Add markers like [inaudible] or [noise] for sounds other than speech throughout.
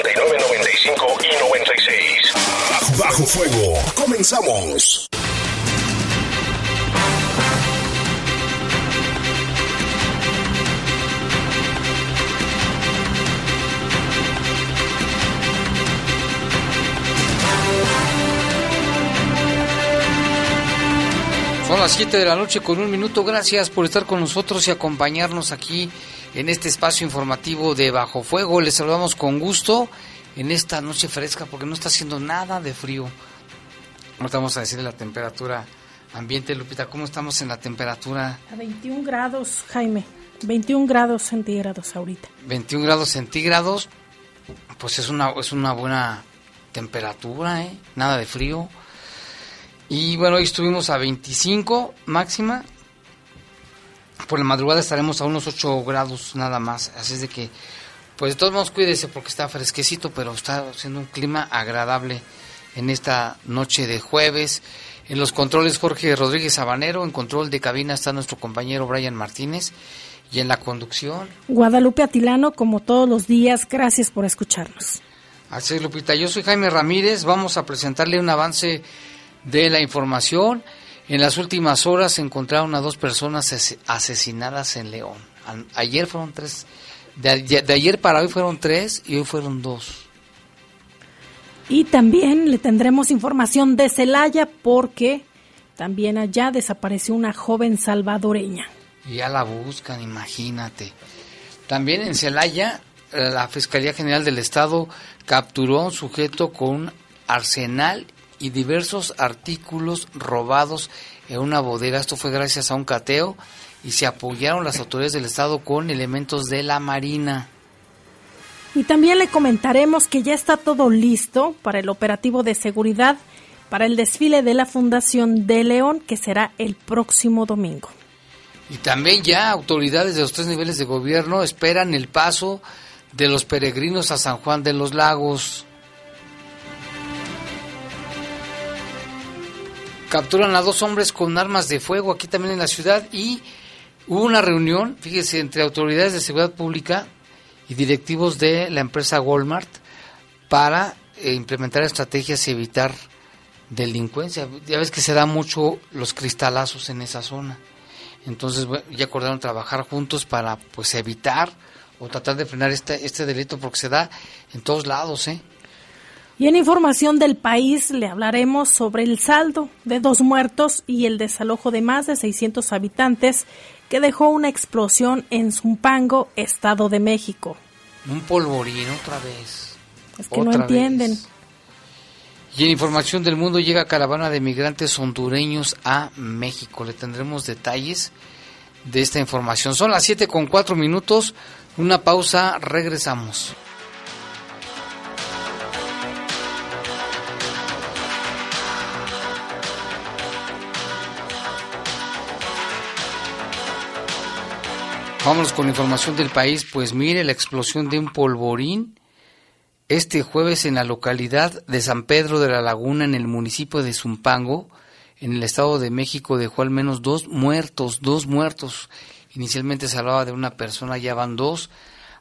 95 y 96. Bajo Fuego. Comenzamos. Son las 7 de la noche con un minuto. Gracias por estar con nosotros y acompañarnos aquí en este espacio informativo de Bajo Fuego. Les saludamos con gusto en esta noche fresca porque no está haciendo nada de frío. Ahorita vamos a decirle la temperatura ambiente, Lupita. ¿Cómo estamos en la temperatura? A 21 grados, Jaime. 21 grados centígrados ahorita. 21 grados centígrados, pues es una, es una buena temperatura, ¿eh? Nada de frío. Y bueno, hoy estuvimos a 25 máxima. Por la madrugada estaremos a unos 8 grados nada más. Así es de que, pues de todos modos cuídese porque está fresquecito, pero está haciendo un clima agradable en esta noche de jueves. En los controles Jorge Rodríguez Sabanero, en control de cabina está nuestro compañero Brian Martínez y en la conducción. Guadalupe Atilano, como todos los días, gracias por escucharnos. Así es, Lupita. Yo soy Jaime Ramírez. Vamos a presentarle un avance de la información. En las últimas horas se encontraron a dos personas asesinadas en León. Ayer fueron tres, de, ayer para hoy fueron tres y hoy fueron dos. Y también le tendremos información de Celaya porque también allá desapareció una joven salvadoreña. Ya la buscan, imagínate. También en Celaya, la Fiscalía General del Estado capturó a un sujeto con arsenal y diversos artículos robados en una bodega. Esto fue gracias a un cateo y se apoyaron las autoridades del Estado con elementos de la Marina. Y también le comentaremos que ya está todo listo para el operativo de seguridad para el desfile de la Fundación de León que será el próximo domingo. Y también ya autoridades de los tres niveles de gobierno esperan el paso de los peregrinos a San Juan de los Lagos. Capturan a dos hombres con armas de fuego aquí también en la ciudad y hubo una reunión, fíjese, entre autoridades de seguridad pública y directivos de la empresa Walmart para eh, implementar estrategias y evitar delincuencia. Ya ves que se da mucho los cristalazos en esa zona. Entonces bueno, ya acordaron trabajar juntos para pues evitar o tratar de frenar este, este delito porque se da en todos lados, ¿eh? Y en información del país le hablaremos sobre el saldo de dos muertos y el desalojo de más de 600 habitantes que dejó una explosión en Zumpango, Estado de México. Un polvorín otra vez. Es que no entienden. Vez. Y en información del mundo llega caravana de migrantes hondureños a México. Le tendremos detalles de esta información. Son las 7 con 4 minutos. Una pausa, regresamos. Vámonos con información del país. Pues mire la explosión de un polvorín este jueves en la localidad de San Pedro de la Laguna, en el municipio de Zumpango, en el Estado de México, dejó al menos dos muertos, dos muertos. Inicialmente se hablaba de una persona, ya van dos.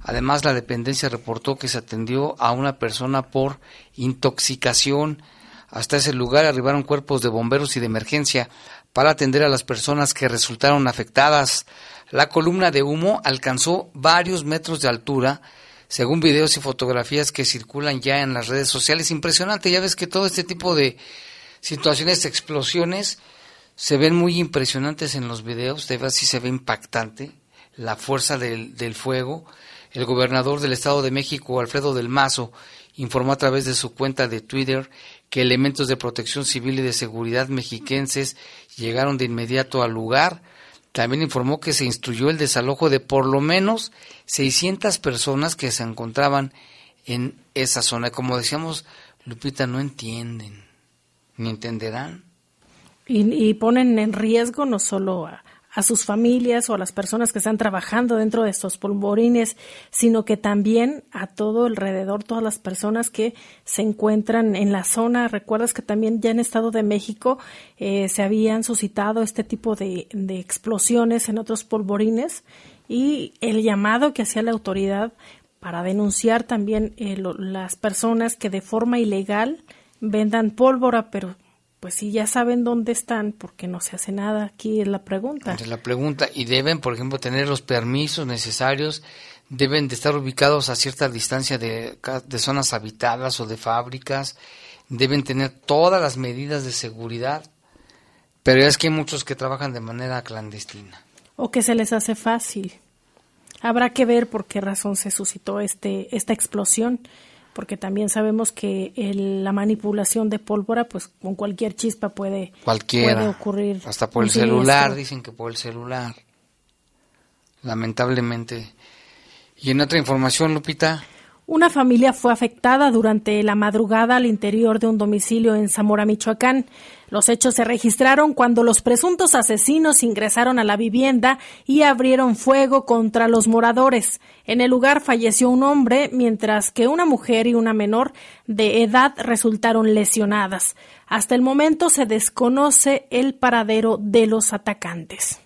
Además, la dependencia reportó que se atendió a una persona por intoxicación. Hasta ese lugar arribaron cuerpos de bomberos y de emergencia para atender a las personas que resultaron afectadas. La columna de humo alcanzó varios metros de altura, según videos y fotografías que circulan ya en las redes sociales. Impresionante, ya ves que todo este tipo de situaciones, explosiones, se ven muy impresionantes en los videos, de verdad sí se ve impactante la fuerza del, del fuego. El gobernador del Estado de México, Alfredo del Mazo, informó a través de su cuenta de Twitter que elementos de protección civil y de seguridad mexiquenses llegaron de inmediato al lugar. También informó que se instruyó el desalojo de por lo menos 600 personas que se encontraban en esa zona. Como decíamos, Lupita, no entienden, ni entenderán. Y, ponen en riesgo no solo a, a sus familias o a las personas que están trabajando dentro de estos polvorines, sino que también a todo alrededor, todas las personas que se encuentran en la zona. Recuerdas que también ya en Estado de México eh, se habían suscitado este tipo de, explosiones en otros polvorines y el llamado que hacía la autoridad para denunciar también eh, las personas que de forma ilegal vendan pólvora, pero pues si ya saben dónde están, porque no se hace nada? Aquí es la pregunta. Es la pregunta. Y deben, por ejemplo, tener los permisos necesarios, deben de estar ubicados a cierta distancia de, de zonas habitadas o de fábricas, deben tener todas las medidas de seguridad. Pero es que hay muchos que trabajan de manera clandestina. O que se les hace fácil. Habrá que ver por qué razón se suscitó este, esta explosión porque también sabemos que la manipulación de pólvora, pues con cualquier chispa puede, Cualquiera, ocurrir. Hasta por el celular, dicen que por el celular. Lamentablemente. Y en otra información, Lupita. Una familia fue afectada durante la madrugada al interior de un domicilio en Zamora, Michoacán. Los hechos se registraron cuando los presuntos asesinos ingresaron a la vivienda y abrieron fuego contra los moradores. En el lugar falleció un hombre, mientras que una mujer y una menor de edad resultaron lesionadas. Hasta el momento se desconoce el paradero de los atacantes.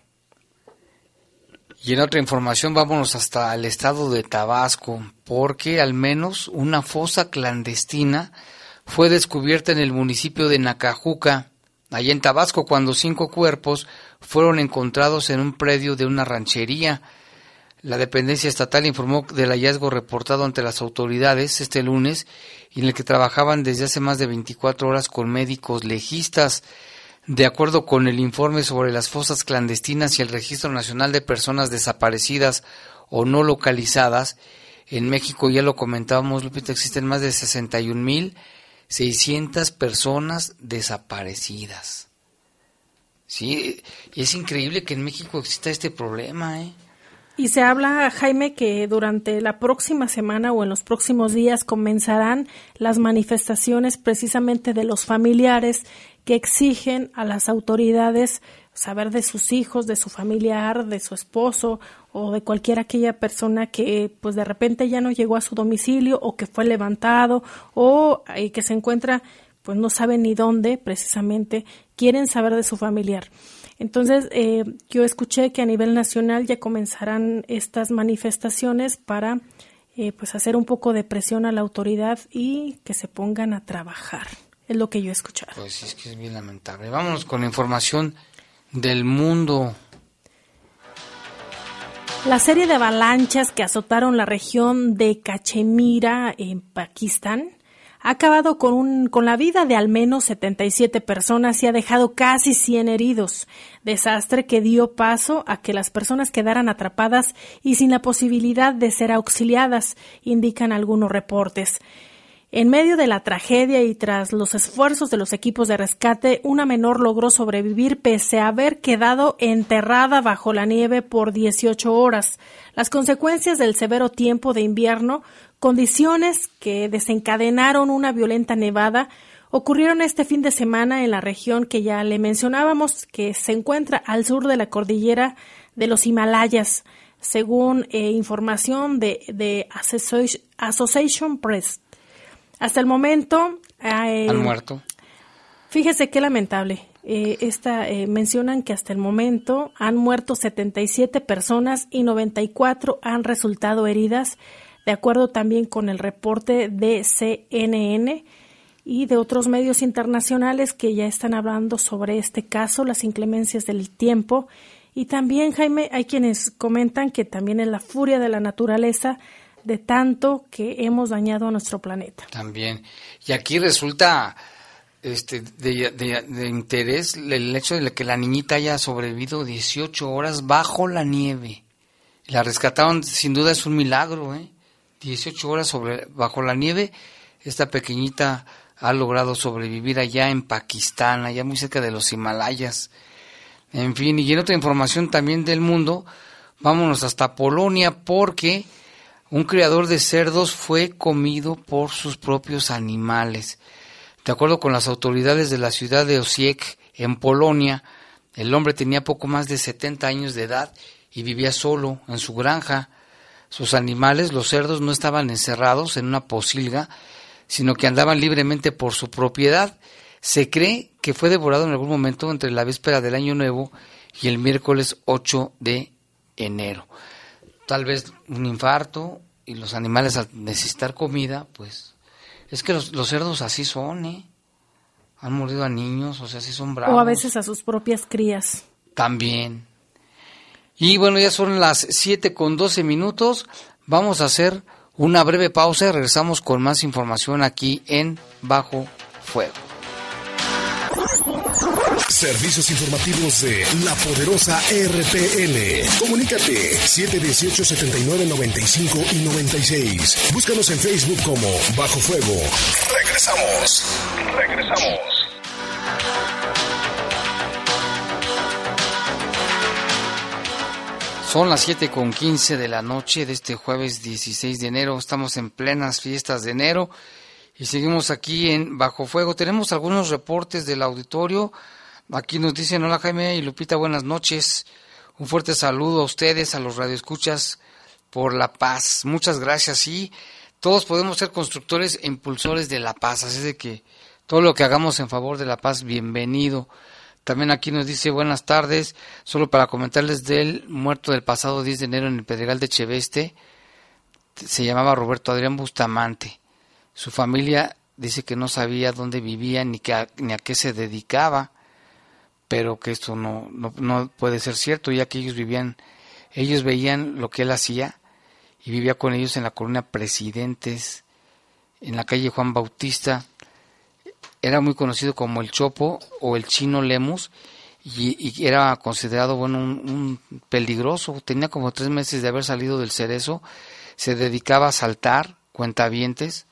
Y en otra información vámonos hasta el estado de Tabasco, porque al menos una fosa clandestina fue descubierta en el municipio de Nacajuca, allá en Tabasco, cuando cinco cuerpos fueron encontrados en un predio de una ranchería. La dependencia estatal informó del hallazgo reportado ante las autoridades este lunes, en el que trabajaban desde hace más de 24 horas con médicos legistas. De acuerdo con el informe sobre las fosas clandestinas y el Registro Nacional de Personas Desaparecidas o No Localizadas, en México ya lo comentábamos, Lupita, existen más de 61.600 personas desaparecidas. Sí, y es increíble que en México exista este problema, ¿eh? Y se habla, Jaime, que durante la próxima semana o en los próximos días comenzarán las manifestaciones precisamente de los familiares que exigen a las autoridades saber de sus hijos, de su familiar, de su esposo o de cualquier aquella persona que pues de repente ya no llegó a su domicilio o que fue levantado o eh, que se encuentra pues no sabe ni dónde precisamente quieren saber de su familiar. Entonces, eh, yo escuché que a nivel nacional ya comenzarán estas manifestaciones para eh, pues hacer un poco de presión a la autoridad y que se pongan a trabajar. Es lo que yo he escuchado. Pues es que es bien lamentable. Vámonos con la información del mundo. La serie de avalanchas que azotaron la región de Cachemira en Pakistán ha acabado con, la vida de al menos 77 personas y ha dejado casi 100 heridos. Desastre que dio paso a que las personas quedaran atrapadas y sin la posibilidad de ser auxiliadas, indican algunos reportes. En medio de la tragedia y tras los esfuerzos de los equipos de rescate, una menor logró sobrevivir pese a haber quedado enterrada bajo la nieve por 18 horas. Las consecuencias del severo tiempo de invierno Condiciones que desencadenaron una violenta nevada ocurrieron este fin de semana en la región que ya le mencionábamos, que se encuentra al sur de la cordillera de los Himalayas, según eh, información de, de Association Press. Hasta el momento... Eh, ¿Han muerto? Fíjese qué lamentable. Eh, esta, eh, mencionan que hasta el momento han muerto 77 personas y 94 han resultado heridas de acuerdo también con el reporte de CNN y de otros medios internacionales que ya están hablando sobre este caso, las inclemencias del tiempo. Y también, Jaime, hay quienes comentan que también es la furia de la naturaleza de tanto que hemos dañado a nuestro planeta. También. Y aquí resulta este, de, de, interés el hecho de que la niñita haya sobrevivido 18 horas bajo la nieve. La rescataron, sin duda es un milagro, ¿eh? 18 horas sobre, bajo la nieve, esta pequeñita ha logrado sobrevivir allá en Pakistán, allá muy cerca de los Himalayas. En fin, y en otra información también del mundo, vámonos hasta Polonia porque un criador de cerdos fue comido por sus propios animales. De acuerdo con las autoridades de la ciudad de Osiek, en Polonia, el hombre tenía poco más de 70 años de edad y vivía solo en su granja. Sus animales, los cerdos, no estaban encerrados en una posilga, sino que andaban libremente por su propiedad. Se cree que fue devorado en algún momento entre la víspera del Año Nuevo y el miércoles 8 de enero. Tal vez un infarto y los animales al necesitar comida, pues es que los, cerdos así son, ¿eh? Han morido a niños, o sea, así son bravos. O a veces a sus propias crías. También. Y bueno, ya son las 7 con 12 minutos. Vamos a hacer una breve pausa y regresamos con más información aquí en Bajo Fuego. Servicios informativos de la poderosa RPN. Comunícate 718-7995 y 96. Búscanos en Facebook como Bajo Fuego. Regresamos. Regresamos. Son las 7 con 15 de la noche de este jueves 16 de enero. Estamos en plenas fiestas de enero y seguimos aquí en Bajo Fuego. Tenemos algunos reportes del auditorio. Aquí nos dicen, hola Jaime y Lupita, buenas noches. Un fuerte saludo a ustedes, a los radioescuchas por la paz. Muchas gracias. Y todos podemos ser constructores e impulsores de la paz. Así de que todo lo que hagamos en favor de la paz, bienvenido. También aquí nos dice buenas tardes, solo para comentarles del muerto del pasado 10 de enero en el Pedregal de Cheveste, se llamaba Roberto Adrián Bustamante. Su familia dice que no sabía dónde vivía ni, que ni a qué se dedicaba, pero que esto no, no, no puede ser cierto, ya que ellos vivían, ellos veían lo que él hacía y vivía con ellos en la colonia Presidentes, en la calle Juan Bautista, era muy conocido como el Chopo o el Chino Lemus y, era considerado bueno un, peligroso. Tenía como tres meses de haber salido del cerezo, se dedicaba a saltar cuentavientes,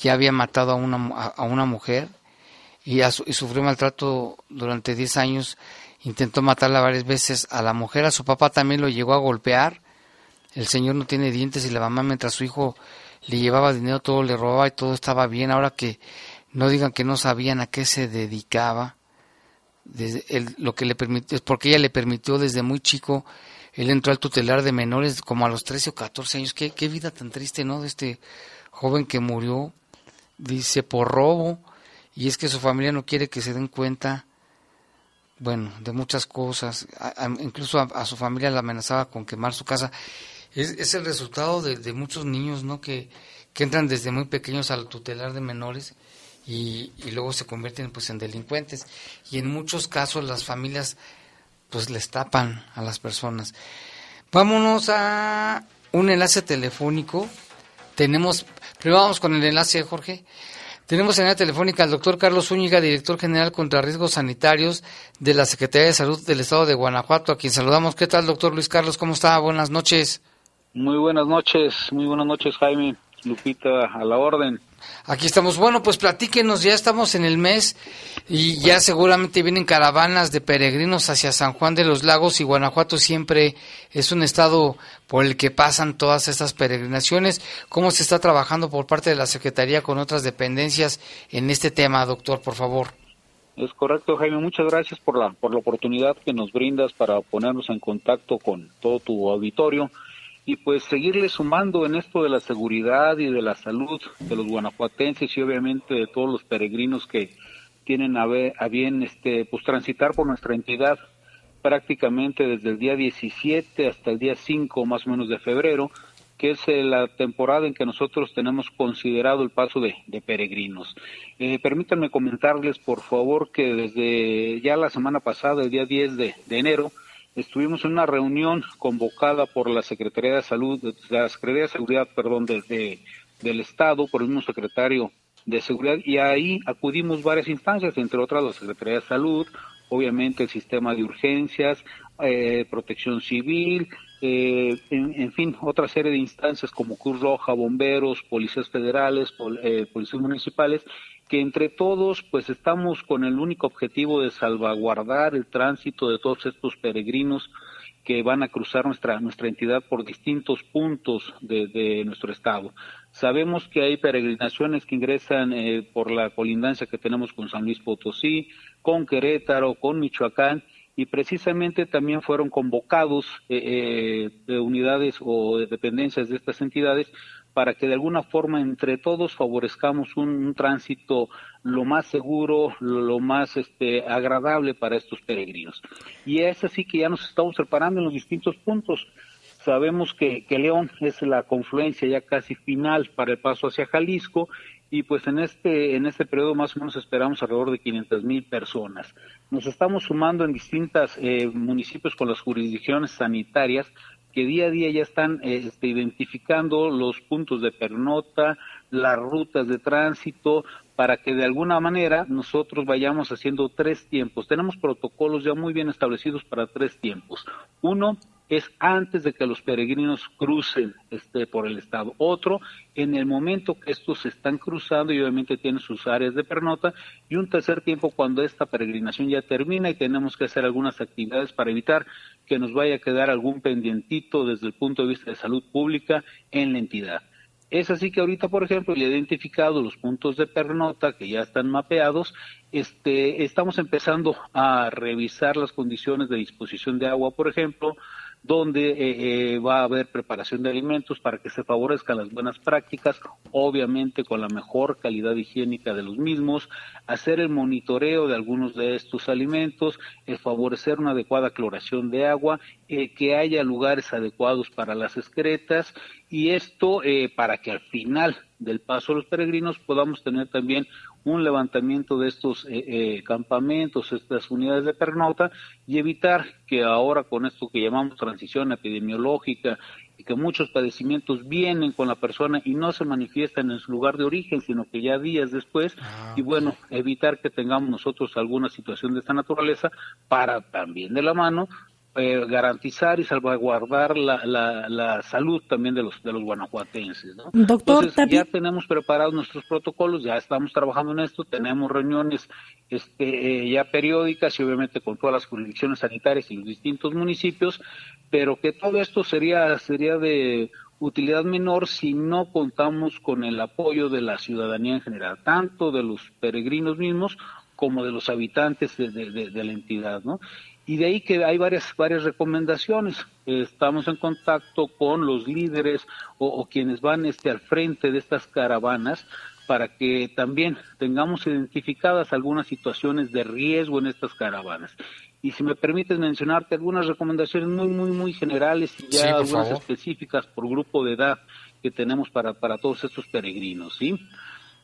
ya había matado a una, a, una mujer y, y, sufrió maltrato durante diez años. Intentó matarla varias veces a la mujer, a su papá también lo llegó a golpear. El señor no tiene dientes y la mamá mientras su hijo le llevaba dinero todo le robaba y todo estaba bien. Ahora que no digan que no sabían a qué se dedicaba, desde lo que le permitió, porque ella le permitió desde muy chico, él entró al tutelar de menores como a los 13 o 14 años, qué, qué vida tan triste, ¿no? De este joven que murió, dice, por robo, y es que su familia no quiere que se den cuenta, bueno, de muchas cosas, incluso a, su familia la amenazaba con quemar su casa. Es, es el resultado de, de, muchos niños, ¿no? Que, que entran desde muy pequeños al tutelar de menores y, luego se convierten pues en delincuentes y en muchos casos las familias pues les tapan a las personas. Vámonos a un enlace telefónico. Tenemos, primero vamos con el enlace, Jorge. Tenemos en la telefónica al doctor Carlos Zúñiga, director general contra riesgos sanitarios de la Secretaría de Salud del Estado de Guanajuato, a quien saludamos. ¿Qué tal, doctor Luis Carlos? ¿Cómo está? Buenas noches. Muy buenas noches, muy buenas noches, Jaime. Lupita, a la orden. Aquí estamos. Bueno, pues platíquenos, ya estamos en el mes y ya seguramente vienen caravanas de peregrinos hacia San Juan de los Lagos y Guanajuato siempre es un estado por el que pasan todas estas peregrinaciones. ¿Cómo se está trabajando por parte de la Secretaría con otras dependencias en este tema, doctor, por favor? Es correcto, Jaime. Muchas gracias por la, por la oportunidad que nos brindas para ponernos en contacto con todo tu auditorio y pues seguirle sumando en esto de la seguridad y de la salud de los guanajuatenses y obviamente de todos los peregrinos que tienen a, bien este pues transitar por nuestra entidad prácticamente desde el día 17 hasta el día 5 más o menos de febrero, que es eh, la temporada en que nosotros tenemos considerado el paso de, peregrinos. Eh, permítanme comentarles, por favor, que desde ya la semana pasada, el día 10 de enero, estuvimos en una reunión convocada por la Secretaría de Salud, la Secretaría de Seguridad, perdón, de, del Estado, por el mismo secretario de Seguridad, y ahí acudimos varias instancias, entre otras la Secretaría de Salud, obviamente el sistema de urgencias, eh, protección civil, eh, en, fin, otra serie de instancias como Cruz Roja, bomberos, policías federales, eh, policías municipales, que entre todos pues estamos con el único objetivo de salvaguardar el tránsito de todos estos peregrinos que van a cruzar nuestra, nuestra entidad por distintos puntos de, nuestro estado. Sabemos que hay peregrinaciones que ingresan eh, por la colindancia que tenemos con San Luis Potosí, con Querétaro, con Michoacán, y precisamente también fueron convocados eh, eh unidades o dependencias de estas entidades para que de alguna forma entre todos favorezcamos un, tránsito lo más seguro, lo, más este, agradable para estos peregrinos. Y es así que ya nos estamos preparando en los distintos puntos. Sabemos que, que León es la confluencia ya casi final para el paso hacia Jalisco y pues en este en este periodo más o menos esperamos alrededor de 500 mil personas. Nos estamos sumando en distintos eh, municipios con las jurisdicciones sanitarias que día a día ya están este, identificando los puntos de pernota, las rutas de tránsito, para que de alguna manera nosotros vayamos haciendo tres tiempos. Tenemos protocolos ya muy bien establecidos para tres tiempos. Uno, es antes de que los peregrinos crucen este, por el estado. Otro, en el momento que estos están cruzando y obviamente tienen sus áreas de pernota. Y un tercer tiempo cuando esta peregrinación ya termina y tenemos que hacer algunas actividades para evitar que nos vaya a quedar algún pendientito desde el punto de vista de salud pública en la entidad. Es así que ahorita, por ejemplo, ya identificado los puntos de pernota que ya están mapeados. Este, estamos empezando a revisar las condiciones de disposición de agua, por ejemplo, donde eh, eh, va a haber preparación de alimentos para que se favorezcan las buenas prácticas, obviamente con la mejor calidad higiénica de los mismos, hacer el monitoreo de algunos de estos alimentos, eh, favorecer una adecuada cloración de agua, que haya lugares adecuados para las excretas y esto para que al final del paso de los peregrinos podamos tener también un levantamiento de estos eh, eh, campamentos, estas unidades de pernauta y evitar que ahora con esto que llamamos transición epidemiológica y que muchos padecimientos vienen con la persona y no se manifiestan en su lugar de origen, sino que ya días después, ah, y bueno, evitar que tengamos nosotros alguna situación de esta naturaleza para también de la mano eh, garantizar y salvaguardar la, la, salud también de los de los guanajuatenses. ¿no? Doctor, Entonces, ya tenemos preparados nuestros protocolos, ya estamos trabajando en esto, tenemos reuniones este, eh, ya periódicas y obviamente con todas las jurisdicciones sanitarias y los distintos municipios, pero que todo esto sería sería de utilidad menor si no contamos con el apoyo de la ciudadanía en general, tanto de los peregrinos mismos como de los habitantes de, de la entidad, ¿no? Y de ahí que hay varias, varias recomendaciones. Estamos en contacto con los líderes o, quienes van este, al frente de estas caravanas para que también tengamos identificadas algunas situaciones de riesgo en estas caravanas. Y si me permites mencionarte algunas recomendaciones muy, muy, muy generales y ya algunas específicas por grupo de edad que tenemos para, para todos estos peregrinos, ¿sí?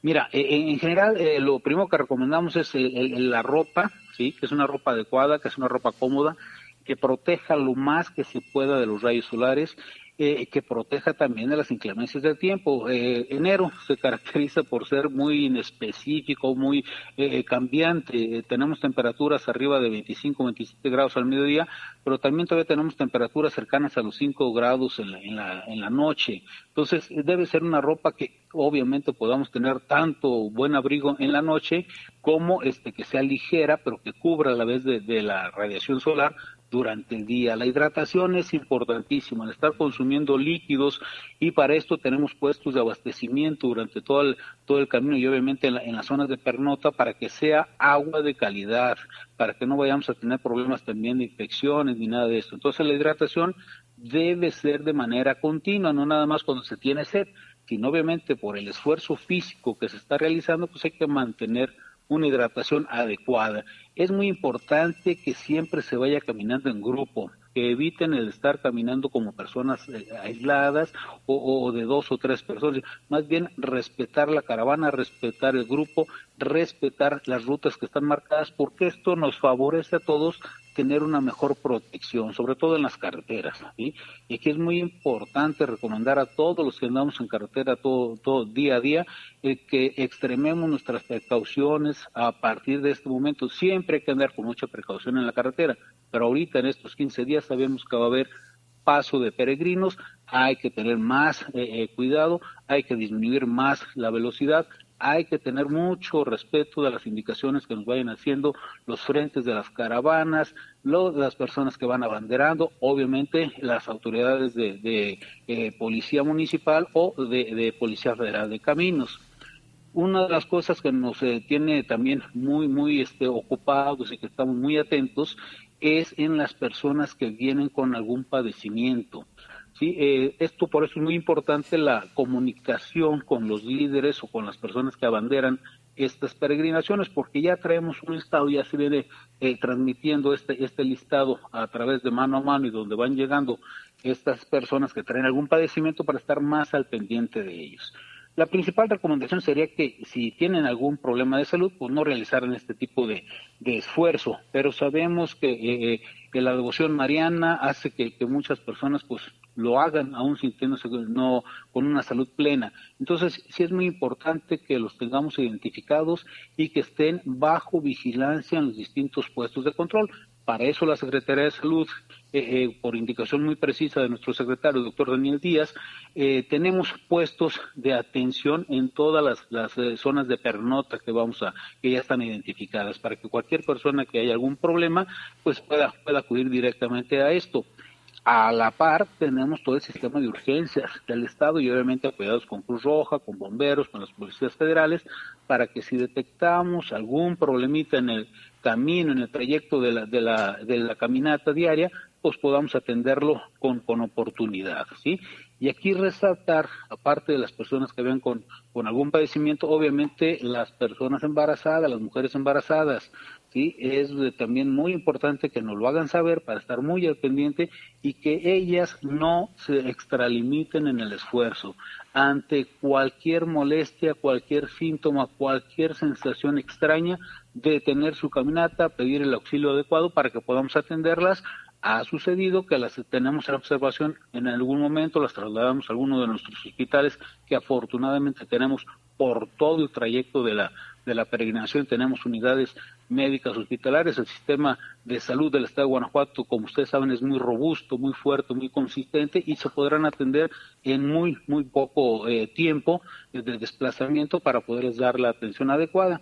Mira, e, e, en general eh, lo primero que recomendamos es la ropa, sí, que es una ropa adecuada, que es una ropa cómoda, que proteja lo más que se pueda de los rayos solares eh, que proteja también de las inclemencias del tiempo. Eh, enero se caracteriza por ser muy inespecífico, muy eh, cambiante. tenemos temperaturas arriba de 25, 27 grados al mediodía, pero también todavía tenemos temperaturas cercanas a los 5 grados en la, en la, en la noche. Entonces, debe ser una ropa que obviamente podamos tener tanto buen abrigo en la noche como este que sea ligera, pero que cubra a la vez de la radiación solar durante el día. La hidratación es importantísima, el estar consumiendo líquidos y para esto tenemos puestos de abastecimiento durante todo el, todo el camino y obviamente en, en las zonas de pernota para que sea agua de calidad, para que no vayamos a tener problemas también de infecciones ni nada de esto. Entonces la hidratación debe ser de manera continua, no nada más cuando se tiene sed, sino obviamente por el esfuerzo físico que se está realizando, pues hay que mantener una hidratación adecuada. Es muy importante que siempre se vaya caminando en grupo, que eviten el estar caminando como personas eh, aisladas o, de dos o tres personas, más bien respetar la caravana, respetar el grupo, respetar las rutas que están marcadas, porque esto nos favorece a todos tener una mejor protección, sobre todo en las carreteras. Y aquí es muy importante recomendar a todos los que andamos en carretera todo, todo día a día eh, que extrememos nuestras precauciones a partir de este momento. Siempre hay que andar con mucha precaución en la carretera, pero ahorita en estos 15 días sabemos que va a haber paso de peregrinos, hay que tener más eh, eh, cuidado, hay que disminuir más la velocidad, hay que tener mucho respeto de las indicaciones que nos vayan haciendo los frentes de las caravanas, las personas que van abanderando, obviamente las autoridades de, eh, policía municipal o de, policía federal de caminos. Una de las cosas que nos tiene también muy, muy este, ocupados y que estamos muy atentos es en las personas que vienen con algún padecimiento. ¿sí? Eh, esto por eso es muy importante la comunicación con los líderes o con las personas que abanderan estas peregrinaciones, porque ya traemos un listado, ya se viene eh, transmitiendo este, este listado a través de mano a mano y donde van llegando estas personas que traen algún padecimiento para estar más al pendiente de ellos. La principal recomendación sería que si tienen algún problema de salud, pues no realizaran este tipo de, esfuerzo, pero sabemos que, eh, que, la devoción mariana hace que, que muchas personas pues lo hagan aún sintiéndose no con una salud plena. Entonces, sí es muy importante que los tengamos identificados y que estén bajo vigilancia en los distintos puestos de control. Para eso la Secretaría de Salud, eh, eh, por indicación muy precisa de nuestro secretario, el doctor Daniel Díaz, eh, tenemos puestos de atención en todas las, las zonas de pernota que vamos a, que ya están identificadas, para que cualquier persona que haya algún problema, pues pueda, pueda acudir directamente a esto. A la par tenemos todo el sistema de urgencias del Estado y obviamente apoyados con Cruz Roja, con bomberos, con las policías federales, para que si detectamos algún problemita en el camino, en el trayecto de la, de la, de la caminata diaria, pues podamos atenderlo con, con oportunidad, ¿sí? Y aquí resaltar, aparte de las personas que ven con, con algún padecimiento, obviamente las personas embarazadas, las mujeres embarazadas, ¿sí? Es también muy importante que nos lo hagan saber para estar muy al pendiente y que ellas no se extralimiten en el esfuerzo. Ante cualquier molestia, cualquier síntoma, cualquier sensación extraña, detener su caminata, pedir el auxilio adecuado para que podamos atenderlas ha sucedido que las tenemos en observación en algún momento, las trasladamos a alguno de nuestros hospitales que afortunadamente tenemos por todo el trayecto de la, de la peregrinación, tenemos unidades médicas hospitalarias, el sistema de salud del Estado de Guanajuato, como ustedes saben, es muy robusto, muy fuerte, muy consistente y se podrán atender en muy, muy poco eh, tiempo de desplazamiento para poderles dar la atención adecuada.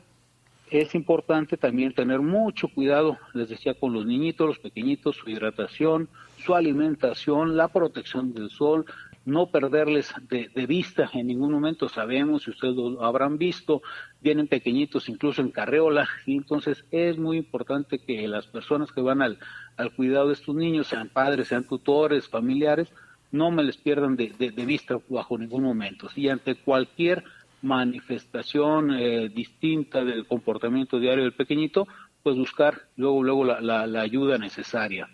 Es importante también tener mucho cuidado, les decía, con los niñitos, los pequeñitos, su hidratación, su alimentación, la protección del sol, no perderles de, vista en ningún momento. Sabemos, si ustedes lo habrán visto, vienen pequeñitos incluso en carreola, y entonces es muy importante que las personas que van al, al cuidado de estos niños, sean padres, sean tutores, familiares, no me les pierdan de, de vista bajo ningún momento. Y ante cualquier manifestación eh, distinta del comportamiento diario del pequeñito, pues buscar luego luego la, la, ayuda necesaria.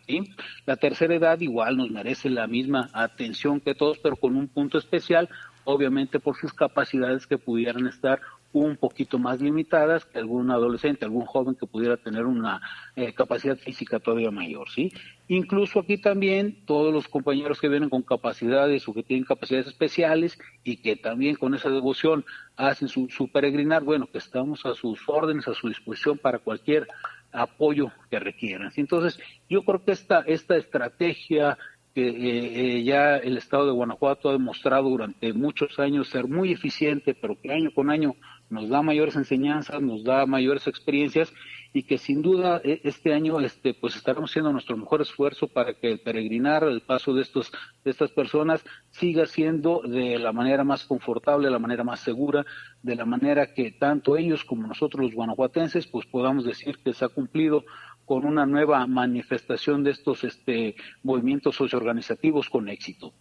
La tercera edad igual nos merece la misma atención que todos, pero con un punto especial, obviamente por sus capacidades que pudieran estar un poquito más limitadas que algún adolescente, algún joven que pudiera tener una eh, capacidad física todavía mayor, ¿sí? Incluso aquí también todos los compañeros que vienen con capacidades o que tienen capacidades especiales y que también con esa devoción hacen su, su peregrinar, bueno, que estamos a sus órdenes, a su disposición para cualquier apoyo que requieran. Entonces, yo creo que esta, esta estrategia que eh, eh, ya el Estado de Guanajuato ha demostrado durante muchos años ser muy eficiente, pero que año con año nos da mayores enseñanzas, nos da mayores experiencias y que sin duda e, este año este pues estaremos haciendo nuestro mejor esfuerzo para que el peregrinar, el paso de estos de estas personas siga siendo de la manera más confortable, de la manera más segura, de la manera que tanto ellos como nosotros los guanajuatenses pues podamos decir que se ha cumplido con una nueva manifestación de estos este movimientos socioorganizativos con éxito.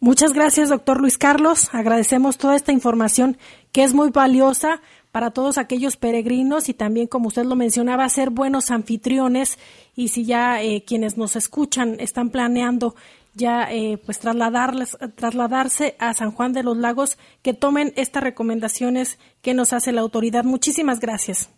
Muchas gracias, doctor Luis Carlos. Agradecemos toda esta información que es muy valiosa para todos aquellos peregrinos y también, como usted lo mencionaba, ser buenos anfitriones y si ya eh, quienes nos escuchan están planeando ya eh, pues trasladarles, trasladarse a San Juan de los Lagos, que tomen estas recomendaciones que nos hace la autoridad. Muchísimas gracias.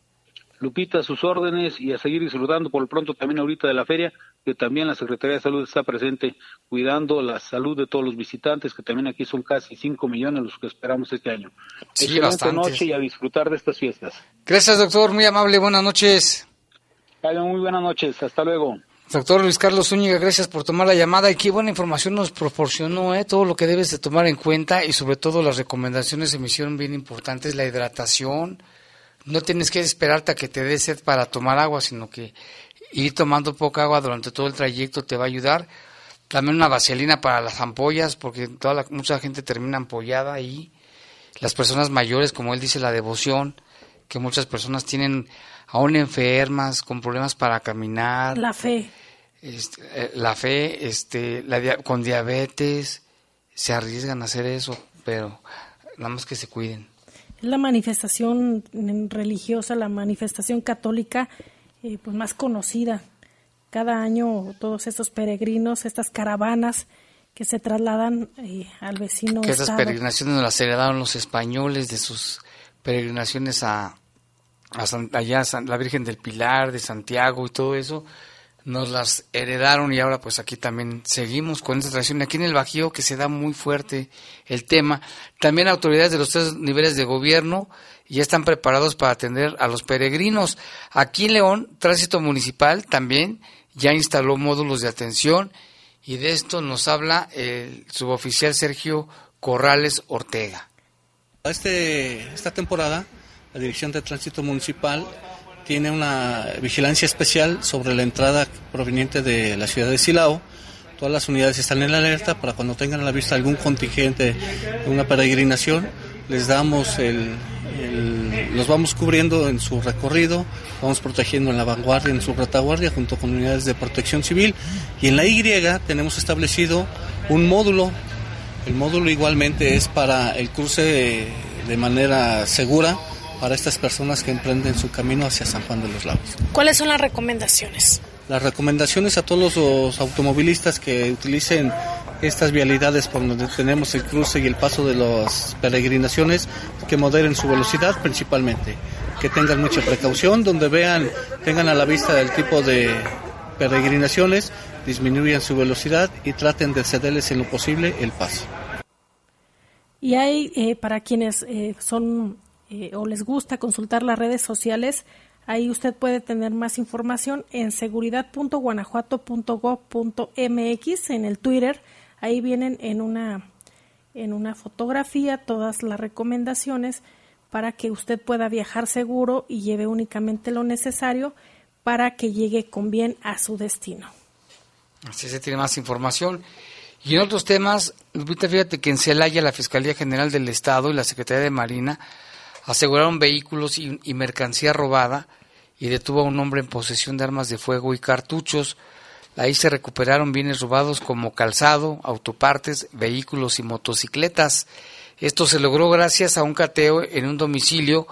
Lupita, sus órdenes y a seguir disfrutando por lo pronto también ahorita de la feria, que también la Secretaría de Salud está presente cuidando la salud de todos los visitantes, que también aquí son casi 5 millones los que esperamos este año. Sí, Excelente noche y a disfrutar de estas fiestas. Gracias, doctor, muy amable, buenas noches. muy buenas noches, hasta luego. Doctor Luis Carlos Zúñiga, gracias por tomar la llamada y qué buena información nos proporcionó, ¿eh? todo lo que debes de tomar en cuenta y sobre todo las recomendaciones se me hicieron bien importantes, la hidratación, no tienes que esperarte a que te dé sed para tomar agua, sino que ir tomando poca agua durante todo el trayecto te va a ayudar. También una vaselina para las ampollas, porque toda mucha gente termina ampollada ahí. Las personas mayores, como él dice, la devoción, que muchas personas tienen aún enfermas, con problemas para caminar. La fe. Este, la fe, este, la, con diabetes, se arriesgan a hacer eso, pero nada más que se cuiden. Es la manifestación religiosa, la manifestación católica eh, pues más conocida. Cada año todos estos peregrinos, estas caravanas que se trasladan eh, al vecino que esas peregrinaciones nos las heredaron los españoles de sus peregrinaciones a, allá la Virgen del Pilar, de Santiago y todo eso, nos las heredaron y ahora pues aquí también seguimos con esta tradición. Aquí en el Bajío que se da muy fuerte el tema. También autoridades de los tres niveles de gobierno ya están preparados para atender a los peregrinos. Aquí en León, Tránsito Municipal también ya instaló módulos de atención y de esto nos habla el suboficial Sergio Corrales Ortega. Este, esta temporada la Dirección de Tránsito Municipal tiene una vigilancia especial sobre la entrada proveniente de la ciudad de Silao. Todas las unidades están en alerta para cuando tengan a la vista algún contingente de una peregrinación, les damos el, los vamos cubriendo en su recorrido, vamos protegiendo en la vanguardia, en su retaguardia, junto con unidades de protección civil. Y en la Y tenemos establecido un módulo. El módulo igualmente es para el cruce de manera segura para estas personas que emprenden su camino hacia San Juan de los Lagos. ¿Cuáles son las recomendaciones? Las recomendaciones a todos los automovilistas que utilicen estas vialidades por donde tenemos el cruce y el paso de las peregrinaciones, que moderen su velocidad principalmente, que tengan mucha precaución, donde vean, tengan a la vista el tipo de peregrinaciones, disminuyan su velocidad y traten de cederles en lo posible el paso. Y hay, eh, para quienes eh, son eh, o les gusta consultar las redes sociales, ahí usted puede tener más información en seguridad.guanajuato.gov.mx en el Twitter. Ahí vienen en una en una fotografía todas las recomendaciones para que usted pueda viajar seguro y lleve únicamente lo necesario para que llegue con bien a su destino. Así se tiene más información. Y en otros temas, fíjate que en Celaya la Fiscalía General del Estado y la Secretaría de Marina aseguraron vehículos y, mercancía robada y detuvo a un hombre en posesión de armas de fuego y cartuchos. Ahí se recuperaron bienes robados como calzado, autopartes, vehículos y motocicletas. Esto se logró gracias a un cateo en un domicilio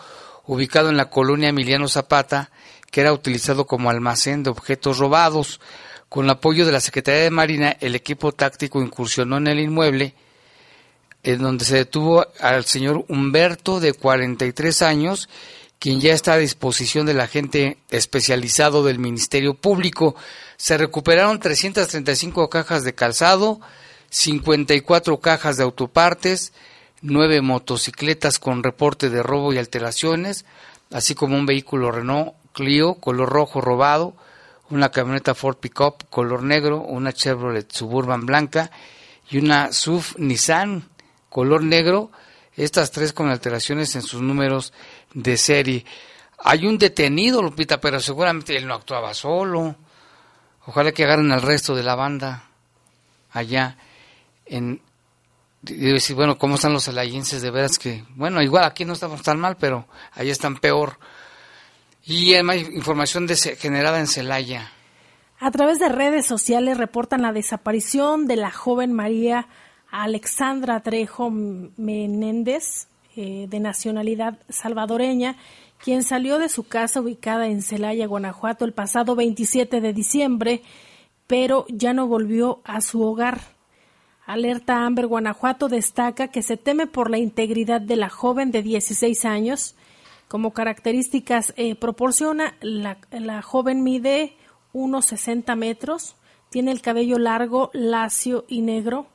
ubicado en la colonia Emiliano Zapata, que era utilizado como almacén de objetos robados. Con el apoyo de la Secretaría de Marina, el equipo táctico incursionó en el inmueble en donde se detuvo al señor Humberto de 43 años, quien ya está a disposición del agente especializado del Ministerio Público. Se recuperaron 335 cajas de calzado, 54 cajas de autopartes, nueve motocicletas con reporte de robo y alteraciones, así como un vehículo Renault Clio color rojo robado, una camioneta Ford Pickup color negro, una Chevrolet Suburban blanca y una SUV Nissan color negro, estas tres con alteraciones en sus números de serie. Hay un detenido, Lupita, pero seguramente él no actuaba solo. Ojalá que agarren al resto de la banda allá en... decir, bueno, ¿cómo están los alayenses? De veras que, bueno, igual aquí no estamos tan mal, pero ahí están peor. Y hay información de, generada en Celaya. A través de redes sociales reportan la desaparición de la joven María Alexandra Trejo Menéndez, eh, de nacionalidad salvadoreña, quien salió de su casa ubicada en Celaya, Guanajuato, el pasado 27 de diciembre, pero ya no volvió a su hogar. Alerta Amber Guanajuato destaca que se teme por la integridad de la joven de 16 años. Como características eh, proporciona, la, la joven mide unos 60 metros, tiene el cabello largo, lacio y negro,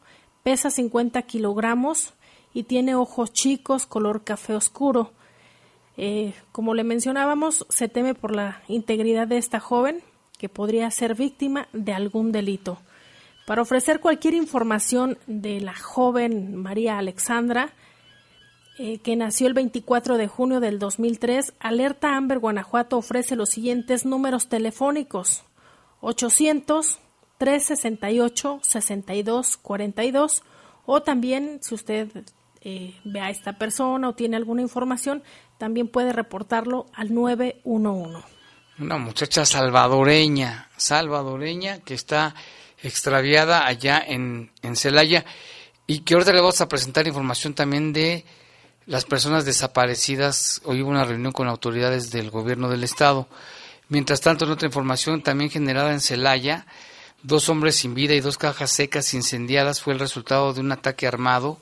pesa 50 kilogramos y tiene ojos chicos, color café oscuro. Eh, como le mencionábamos, se teme por la integridad de esta joven que podría ser víctima de algún delito. Para ofrecer cualquier información de la joven María Alexandra, eh, que nació el 24 de junio del 2003, Alerta Amber Guanajuato ofrece los siguientes números telefónicos: 800 368 6242 o también si usted eh, ve a esta persona o tiene alguna información, también puede reportarlo al 911. Una muchacha salvadoreña, salvadoreña que está extraviada allá en, en Celaya y que ahorita le vamos a presentar información también de las personas desaparecidas. Hoy hubo una reunión con autoridades del gobierno del estado. Mientras tanto, en otra información también generada en Celaya, dos hombres sin vida y dos cajas secas incendiadas fue el resultado de un ataque armado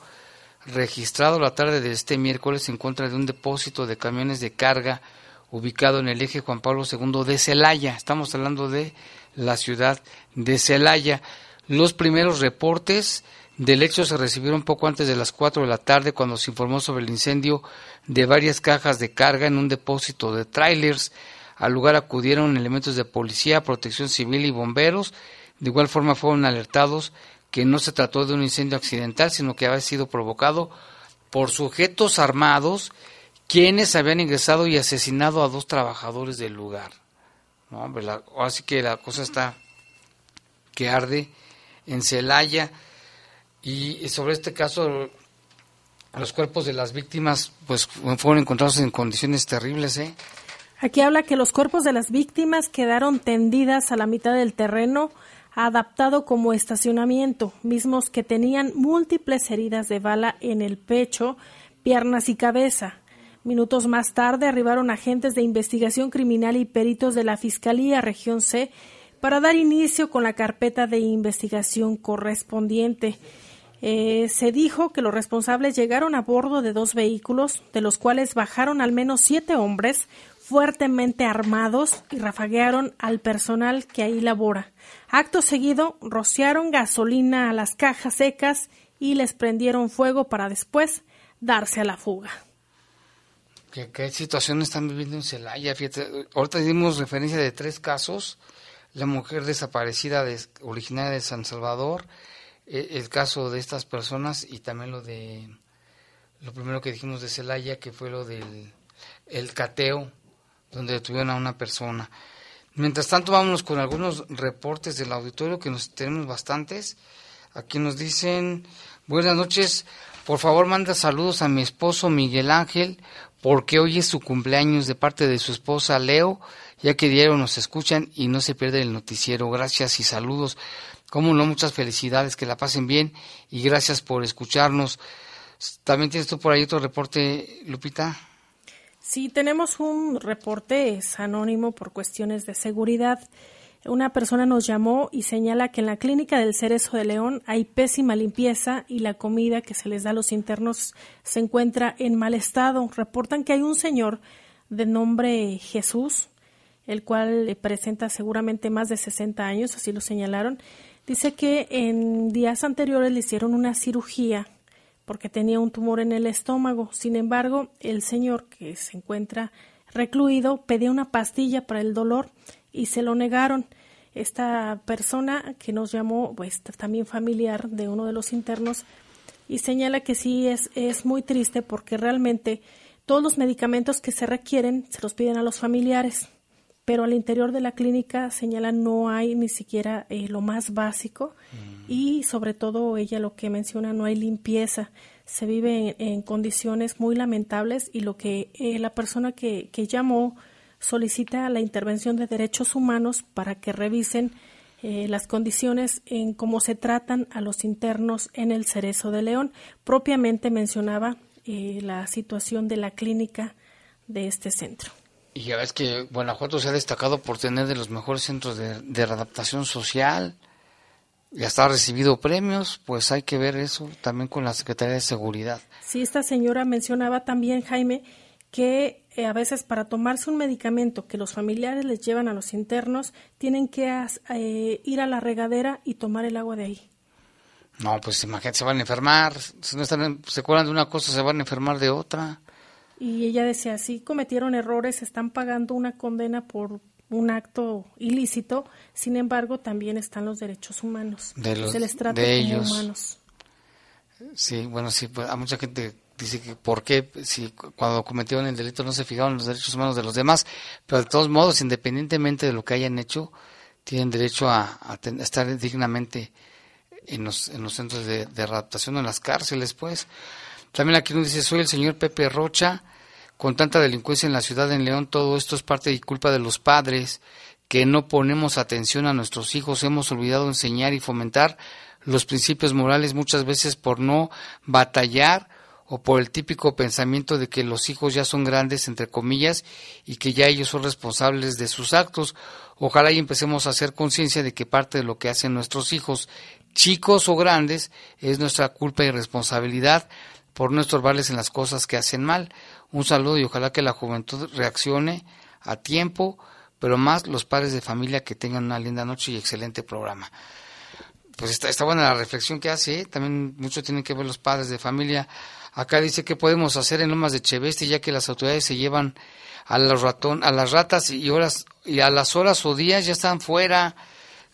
registrado la tarde de este miércoles en contra de un depósito de camiones de carga ubicado en el eje Juan Pablo II de Celaya. Estamos hablando de la ciudad de Celaya. Los primeros reportes del hecho se recibieron poco antes de las 4 de la tarde cuando se informó sobre el incendio de varias cajas de carga en un depósito de trailers. Al lugar acudieron elementos de policía, protección civil y bomberos. De igual forma fueron alertados que no se trató de un incendio accidental, sino que había sido provocado por sujetos armados quienes habían ingresado y asesinado a dos trabajadores del lugar. ¿no? Así que la cosa está que arde en Celaya. Y sobre este caso, los cuerpos de las víctimas pues fueron encontrados en condiciones terribles. ¿eh? Aquí habla que los cuerpos de las víctimas quedaron tendidas a la mitad del terreno, adaptado como estacionamiento, mismos que tenían múltiples heridas de bala en el pecho, piernas y cabeza. Minutos más tarde arribaron agentes de investigación criminal y peritos de la Fiscalía Región C para dar inicio con la carpeta de investigación correspondiente. Eh, se dijo que los responsables llegaron a bordo de dos vehículos, de los cuales bajaron al menos siete hombres fuertemente armados y rafaguearon al personal que ahí labora. Acto seguido, rociaron gasolina a las cajas secas y les prendieron fuego para después darse a la fuga. ¿Qué, situación están viviendo en Celaya? Fíjate, ahorita dimos referencia de tres casos. La mujer desaparecida de, originaria de San Salvador, e, el, caso de estas personas y también lo de lo primero que dijimos de Celaya, que fue lo del el cateo, donde detuvieron a una persona. Mientras tanto, vámonos con algunos reportes del auditorio, que nos tenemos bastantes. Aquí nos dicen, buenas noches, por favor manda saludos a mi esposo Miguel Ángel, porque hoy es su cumpleaños de parte de su esposa Leo, ya que diario nos escuchan y no se pierde el noticiero. Gracias y saludos. Como no, muchas felicidades, que la pasen bien y gracias por escucharnos. ¿También tienes tú por ahí otro reporte, Lupita? Sí, tenemos un reporte, es anónimo por cuestiones de seguridad. Una persona nos llamó y señala que en la clínica del Cerezo de León hay pésima limpieza y la comida que se les da a los internos se encuentra en mal estado. Reportan que hay un señor de nombre Jesús, el cual presenta seguramente más de 60 años, así lo señalaron. Dice que en días anteriores le hicieron una cirugía porque tenía un tumor en el estómago. Sin embargo, el señor que se encuentra recluido pedía una pastilla para el dolor y se lo negaron. Esta persona que nos llamó, pues también familiar de uno de los internos, y señala que sí es, es muy triste porque realmente todos los medicamentos que se requieren se los piden a los familiares, pero al interior de la clínica señala no hay ni siquiera eh, lo más básico mm. y sobre todo ella lo que menciona no hay limpieza se vive en, condiciones muy lamentables y lo que eh, la persona que, que, llamó solicita la intervención de derechos humanos para que revisen eh, las condiciones en cómo se tratan a los internos en el Cerezo de León. Propiamente mencionaba eh, la situación de la clínica de este centro. Y ya ves que Guanajuato se ha destacado por tener de los mejores centros de, de readaptación social ya está recibido premios, pues hay que ver eso también con la Secretaría de Seguridad. Sí, esta señora mencionaba también, Jaime, que eh, a veces para tomarse un medicamento que los familiares les llevan a los internos, tienen que eh, ir a la regadera y tomar el agua de ahí. No, pues imagínate, se van a enfermar, si no están, se acuerdan de una cosa, se van a enfermar de otra. Y ella decía, sí, cometieron errores, están pagando una condena por un acto ilícito, sin embargo también están los derechos humanos. Se les trata como humanos. Sí, bueno, sí, pues, a mucha gente dice que por qué si cuando cometieron el delito no se fijaron los derechos humanos de los demás, pero de todos modos, independientemente de lo que hayan hecho, tienen derecho a, estar dignamente en los, en los centros de, de adaptación o en las cárceles, pues. También aquí nos dice, soy el señor Pepe Rocha, con tanta delincuencia en la ciudad de León, todo esto es parte y culpa de los padres, que no ponemos atención a nuestros hijos, hemos olvidado enseñar y fomentar los principios morales muchas veces por no batallar o por el típico pensamiento de que los hijos ya son grandes, entre comillas, y que ya ellos son responsables de sus actos. Ojalá y empecemos a hacer conciencia de que parte de lo que hacen nuestros hijos, chicos o grandes, es nuestra culpa y responsabilidad por no estorbarles en las cosas que hacen mal. Un saludo y ojalá que la juventud reaccione a tiempo, pero más los padres de familia que tengan una linda noche y excelente programa. Pues está, está buena la reflexión que hace, ¿eh? también mucho tienen que ver los padres de familia. Acá dice qué podemos hacer en Lomas de Cheveste ya que las autoridades se llevan a los ratón, a las ratas y horas y a las horas o días ya están fuera.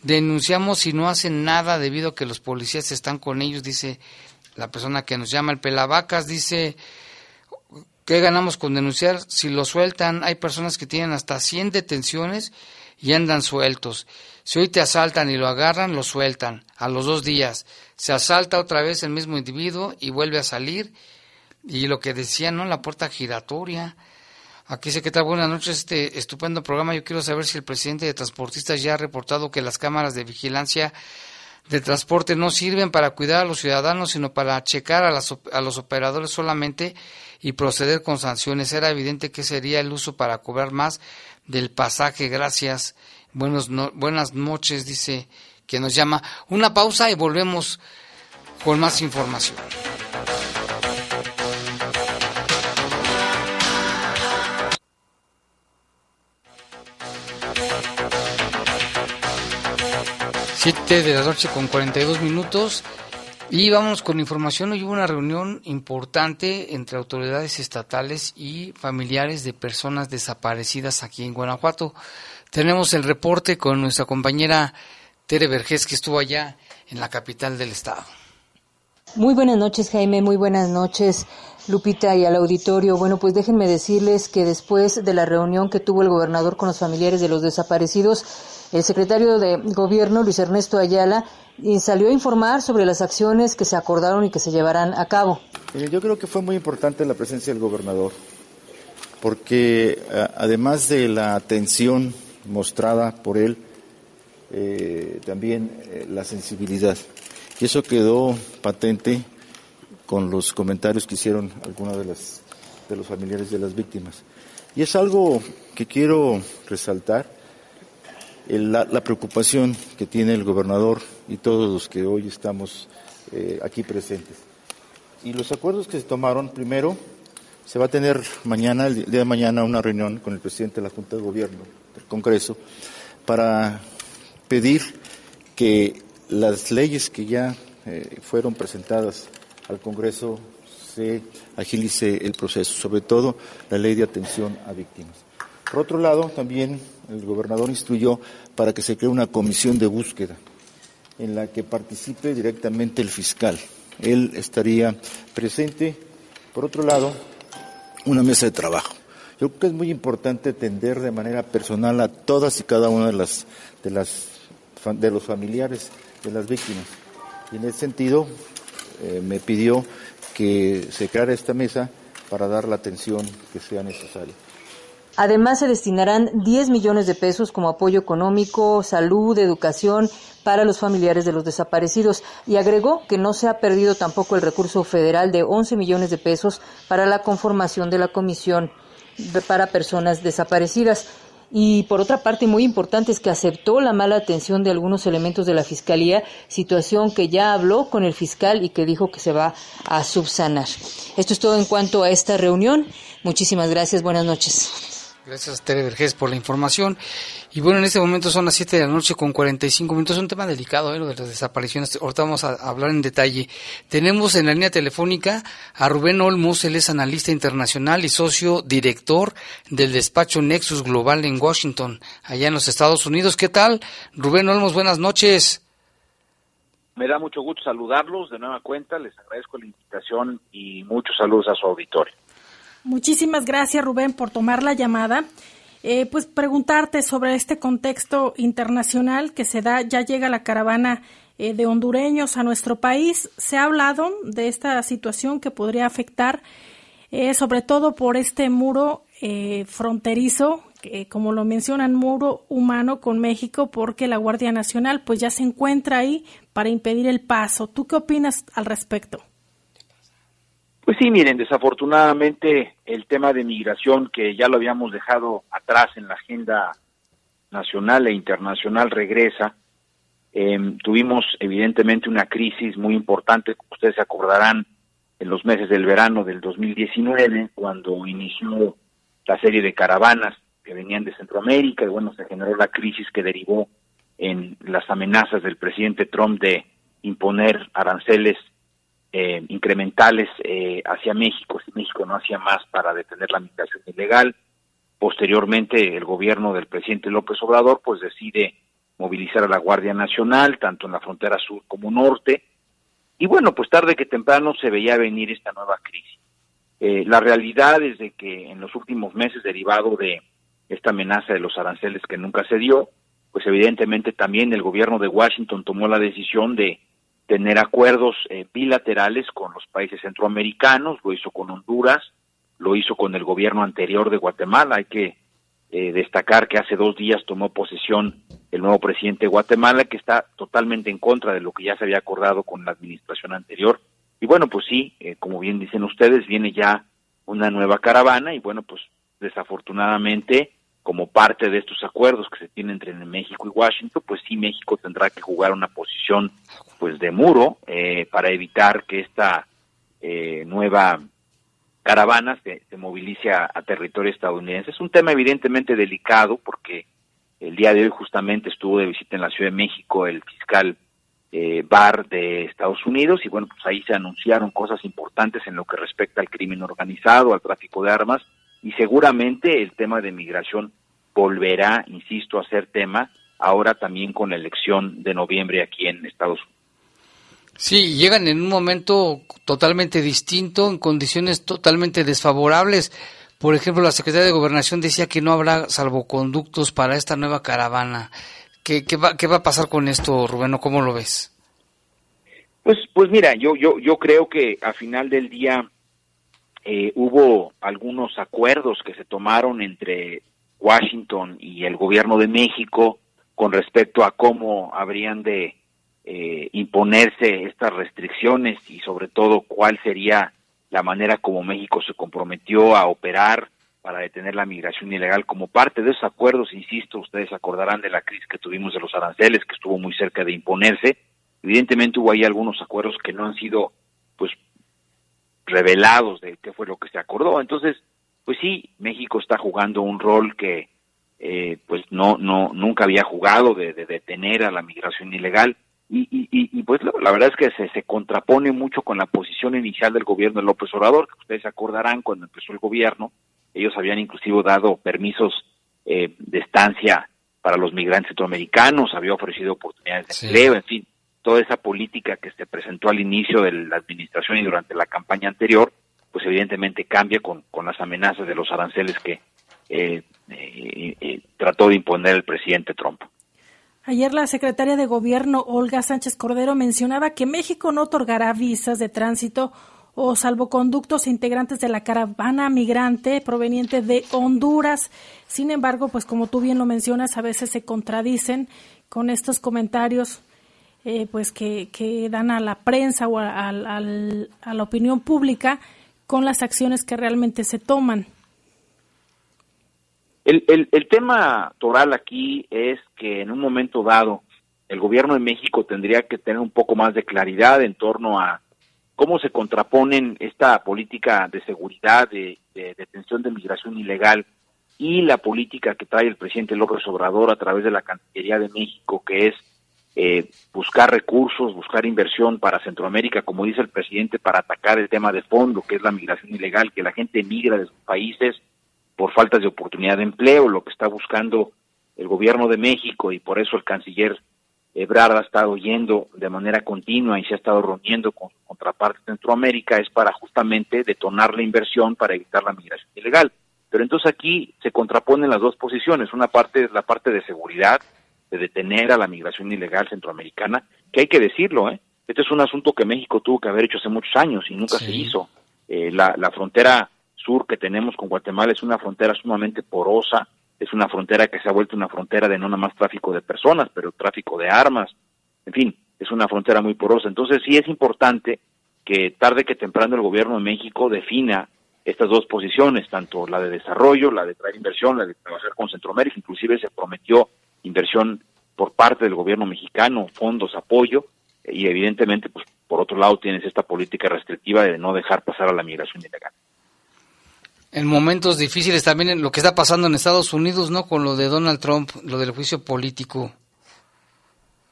Denunciamos y no hacen nada debido a que los policías están con ellos, dice la persona que nos llama el pelavacas, dice ¿Qué ganamos con denunciar? Si lo sueltan, hay personas que tienen hasta 100 detenciones y andan sueltos. Si hoy te asaltan y lo agarran, lo sueltan. A los dos días se asalta otra vez el mismo individuo y vuelve a salir. Y lo que decía, ¿no? La puerta giratoria. Aquí dice que tal buenas noches, este estupendo programa. Yo quiero saber si el presidente de transportistas ya ha reportado que las cámaras de vigilancia de transporte no sirven para cuidar a los ciudadanos, sino para checar a, a los operadores solamente y proceder con sanciones. Era evidente que sería el uso para cobrar más del pasaje. Gracias. Buenos buenas noches, dice que nos llama. Una pausa y volvemos con más información. Siete de la noche con 42 minutos. Y vamos con información. Hoy hubo una reunión importante entre autoridades estatales y familiares de personas desaparecidas aquí en Guanajuato. Tenemos el reporte con nuestra compañera Tere Vergés, que estuvo allá en la capital del estado. Muy buenas noches, Jaime. Muy buenas noches, Lupita y al auditorio. Bueno, pues déjenme decirles que después de la reunión que tuvo el gobernador con los familiares de los desaparecidos, el secretario de Gobierno, Luis Ernesto Ayala, salió a informar sobre las acciones que se acordaron y que se llevarán a cabo. Yo creo que fue muy importante la presencia del gobernador, porque además de la atención mostrada por él, eh, también eh, la sensibilidad. Y eso quedó patente con los comentarios que hicieron algunos de, de los familiares de las víctimas. Y es algo que quiero resaltar la, preocupación que tiene el gobernador y todos los que hoy estamos eh, aquí presentes. Y los acuerdos que se tomaron, primero, se va a tener mañana, el día de mañana, una reunión con el presidente de la Junta de Gobierno del Congreso para pedir que las leyes que ya eh, fueron presentadas al Congreso se agilice el proceso, sobre todo la ley de atención a víctimas. Por otro lado, también el gobernador instruyó para que se cree una comisión de búsqueda en la que participe directamente el fiscal. Él estaría presente. Por otro lado, una mesa de trabajo. Yo creo que es muy importante atender de manera personal a todas y cada una de las de las de los familiares de las víctimas. Y en ese sentido eh, me pidió que se creara esta mesa para dar la atención que sea necesaria. Además, se destinarán 10 millones de pesos como apoyo económico, salud, educación para los familiares de los desaparecidos y agregó que no se ha perdido tampoco el recurso federal de 11 millones de pesos para la conformación de la comisión para personas desaparecidas. Y por otra parte, muy importante es que aceptó la mala atención de algunos elementos de la Fiscalía, situación que ya habló con el fiscal y que dijo que se va a subsanar. Esto es todo en cuanto a esta reunión. Muchísimas gracias. Buenas noches. Gracias, Tere Vergés, por la información. Y bueno, en este momento son las 7 de la noche con 45 minutos. Es un tema delicado, ¿eh? lo de las desapariciones. Ahorita vamos a hablar en detalle. Tenemos en la línea telefónica a Rubén Olmos. Él es analista internacional y socio director del despacho Nexus Global en Washington, allá en los Estados Unidos. ¿Qué tal? Rubén Olmos, buenas noches. Me da mucho gusto saludarlos de nueva cuenta. Les agradezco la invitación y muchos saludos a su auditorio. Muchísimas gracias, Rubén, por tomar la llamada. Eh, pues preguntarte sobre este contexto internacional que se da, ya llega la caravana eh, de hondureños a nuestro país. Se ha hablado de esta situación que podría afectar, eh, sobre todo por este muro fronterizo, como lo mencionan, muro humano con México, porque la Guardia Nacional pues ya se encuentra ahí para impedir el paso. ¿Tú qué opinas al respecto? Pues sí, miren, desafortunadamente el tema de migración que ya lo habíamos dejado atrás en la agenda nacional e internacional regresa. Em, tuvimos evidentemente una crisis muy importante, ustedes se acordarán, en los meses del verano del 2019, cuando inició la serie de caravanas que venían de Centroamérica y bueno, se generó la crisis que derivó en las amenazas del presidente Trump de imponer aranceles eh, incrementales eh, hacia México, si México no hacía más para detener la migración ilegal. Posteriormente, el gobierno del presidente López Obrador pues decide movilizar a la Guardia Nacional, tanto en la frontera sur como norte. Y bueno, pues tarde que temprano se veía venir esta nueva crisis. Eh, la realidad es de que en los últimos meses, derivado de esta amenaza de los aranceles que nunca se dio, pues evidentemente también el gobierno de Washington tomó la decisión de tener acuerdos eh, bilaterales con los países centroamericanos, lo hizo con Honduras, lo hizo con el gobierno anterior de Guatemala. Hay que eh, destacar que hace dos días tomó posesión el nuevo presidente de Guatemala, que está totalmente en contra de lo que ya se había acordado con la administración anterior. Y bueno, pues sí, eh, como bien dicen ustedes, viene ya una nueva caravana y bueno, pues desafortunadamente como parte de estos acuerdos que se tienen entre México y Washington, pues sí México tendrá que jugar una posición pues de muro eh, para evitar que esta eh, nueva caravana se, movilice a, territorio estadounidense. Es un tema evidentemente delicado porque el día de hoy justamente estuvo de visita en la Ciudad de México el fiscal eh, Barr de Estados Unidos y bueno, pues ahí se anunciaron cosas importantes en lo que respecta al crimen organizado, al tráfico de armas y seguramente el tema de migración volverá, insisto, a ser tema ahora también con la elección de noviembre aquí en Estados Unidos. Sí, llegan en un momento totalmente distinto, en condiciones totalmente desfavorables. Por ejemplo, la Secretaría de Gobernación decía que no habrá salvoconductos para esta nueva caravana. ¿Qué, qué, va, qué va a pasar con esto, Rubén? ¿Cómo lo ves? Pues, pues mira, yo, yo, yo creo que a final del día eh, hubo algunos acuerdos que se tomaron entre Washington y el gobierno de México con respecto a cómo habrían de eh, imponerse estas restricciones y sobre todo cuál sería la manera como México se comprometió a operar para detener la migración ilegal. Como parte de esos acuerdos, insisto, ustedes acordarán de la crisis que tuvimos de los aranceles, que estuvo muy cerca de imponerse. Evidentemente hubo ahí algunos acuerdos que no han sido pues revelados de qué fue lo que se acordó. Entonces, pues sí, México está jugando un rol que eh, pues no, no, nunca había jugado de, detener a la migración ilegal. Y, y, pues la, verdad es que se, se contrapone mucho con la posición inicial del gobierno de López Obrador, que ustedes acordarán cuando empezó el gobierno, ellos habían inclusive dado permisos eh, de estancia para los migrantes centroamericanos, había ofrecido oportunidades de empleo, en fin, toda esa política que se presentó al inicio de la administración y durante la campaña anterior, pues evidentemente cambia con, las amenazas de los aranceles que eh, eh, eh, trató de imponer el presidente Trump. Ayer la secretaria de Gobierno, Olga Sánchez Cordero, mencionaba que México no otorgará visas de tránsito o salvoconductos integrantes de la caravana migrante proveniente de Honduras. Sin embargo, pues como tú bien lo mencionas, a veces se contradicen con estos comentarios eh, pues que, que, dan a la prensa o a, a, la opinión pública con las acciones que realmente se toman. El, el, el tema toral aquí es que en un momento dado el gobierno de México tendría que tener un poco más de claridad en torno a cómo se contraponen esta política de seguridad, de, de detención de migración ilegal y la política que trae el presidente López Obrador a través de la Cancillería de México, que es eh, buscar recursos, buscar inversión para Centroamérica, como dice el presidente, para atacar el tema de fondo, que es la migración ilegal, que la gente migra de sus países por faltas de oportunidad de empleo, lo que está buscando el gobierno de México y por eso el canciller Ebrard ha estado yendo de manera continua y se ha estado reuniendo con su contraparte de Centroamérica es para justamente detonar la inversión para evitar la migración ilegal. Pero entonces aquí se contraponen las dos posiciones. Una parte es la parte de seguridad, de detener a la migración ilegal centroamericana, que hay que decirlo, ¿eh? Este es un asunto que México tuvo que haber hecho hace muchos años y nunca se hizo. Eh, la, la frontera sur que tenemos con Guatemala es una frontera sumamente porosa, es una frontera que se ha vuelto una frontera de no nada más tráfico de personas, pero tráfico de armas, en fin, es una frontera muy porosa. Entonces sí es importante que tarde que temprano el gobierno de México defina estas dos posiciones, tanto la de desarrollo, la de traer inversión, la de trabajar con Centroamérica, inclusive se prometió inversión por parte del gobierno mexicano, fondos, apoyo, y evidentemente, pues por otro lado tienes esta política restrictiva de no dejar pasar a la migración ilegal. En momentos difíciles también en lo que está pasando en Estados Unidos, ¿no? Con lo de Donald Trump, lo del juicio político.